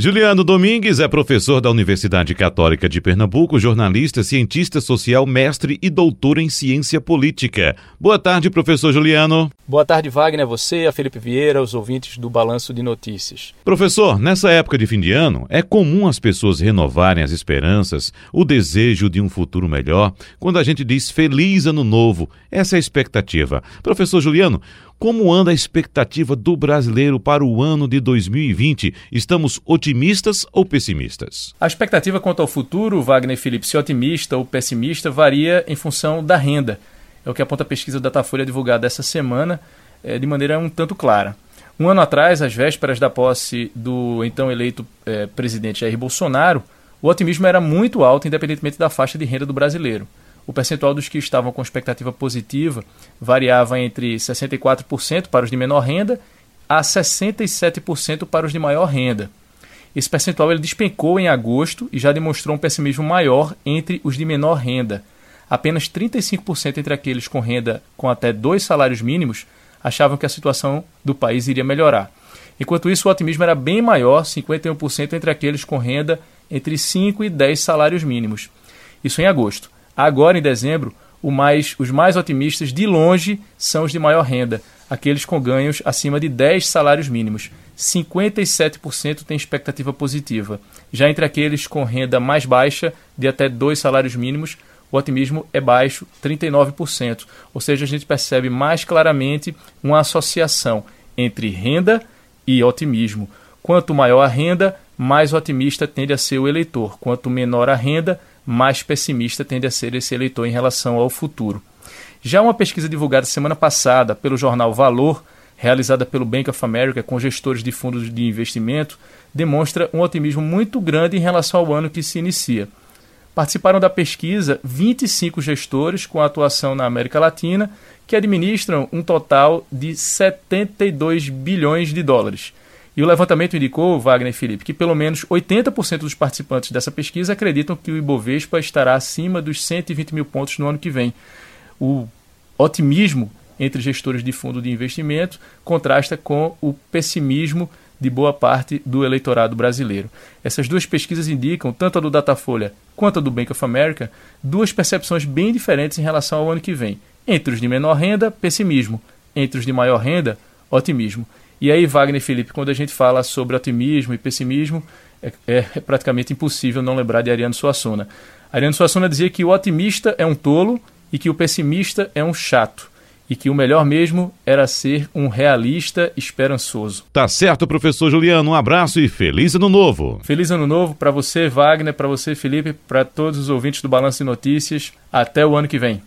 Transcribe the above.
Juliano Domingues é professor da Universidade Católica de Pernambuco, jornalista, cientista social, mestre e doutor em ciência política. Boa tarde, professor Juliano. Boa tarde, Wagner, você, a Felipe Vieira, os ouvintes do Balanço de Notícias. Professor, nessa época de fim de ano, é comum as pessoas renovarem as esperanças, o desejo de um futuro melhor, quando a gente diz feliz ano novo. Essa é a expectativa. Professor Juliano, como anda a expectativa do brasileiro para o ano de 2020? Estamos otimistas ou pessimistas? A expectativa quanto ao futuro, Wagner Felipe, se otimista ou pessimista, varia em função da renda. É o que aponta a pesquisa da Datafolha divulgada essa semana é, de maneira um tanto clara. Um ano atrás, às vésperas da posse do então eleito é, presidente Jair Bolsonaro, o otimismo era muito alto, independentemente da faixa de renda do brasileiro o percentual dos que estavam com expectativa positiva variava entre 64% para os de menor renda a 67% para os de maior renda. Esse percentual ele despencou em agosto e já demonstrou um pessimismo maior entre os de menor renda. Apenas 35% entre aqueles com renda com até dois salários mínimos achavam que a situação do país iria melhorar. Enquanto isso, o otimismo era bem maior, 51% entre aqueles com renda entre 5 e 10 salários mínimos. Isso em agosto. Agora, em dezembro, mais, os mais otimistas, de longe, são os de maior renda, aqueles com ganhos acima de 10 salários mínimos. 57% têm expectativa positiva. Já entre aqueles com renda mais baixa, de até dois salários mínimos, o otimismo é baixo, 39%. Ou seja, a gente percebe mais claramente uma associação entre renda e otimismo. Quanto maior a renda, mais otimista tende a ser o eleitor. Quanto menor a renda, mais pessimista tende a ser esse eleitor em relação ao futuro. Já uma pesquisa divulgada semana passada pelo jornal Valor, realizada pelo Bank of America com gestores de fundos de investimento, demonstra um otimismo muito grande em relação ao ano que se inicia. Participaram da pesquisa 25 gestores com atuação na América Latina, que administram um total de 72 bilhões de dólares. E o levantamento indicou, Wagner e Felipe, que pelo menos 80% dos participantes dessa pesquisa acreditam que o Ibovespa estará acima dos 120 mil pontos no ano que vem. O otimismo entre gestores de fundo de investimento contrasta com o pessimismo de boa parte do eleitorado brasileiro. Essas duas pesquisas indicam, tanto a do Datafolha quanto a do Bank of America, duas percepções bem diferentes em relação ao ano que vem. Entre os de menor renda, pessimismo. Entre os de maior renda, otimismo. E aí, Wagner e Felipe, quando a gente fala sobre otimismo e pessimismo, é, é, é praticamente impossível não lembrar de Ariano Suassuna. Ariano Suassuna dizia que o otimista é um tolo e que o pessimista é um chato. E que o melhor mesmo era ser um realista esperançoso. Tá certo, professor Juliano. Um abraço e feliz ano novo. Feliz ano novo para você, Wagner, para você, Felipe, para todos os ouvintes do Balanço de Notícias. Até o ano que vem.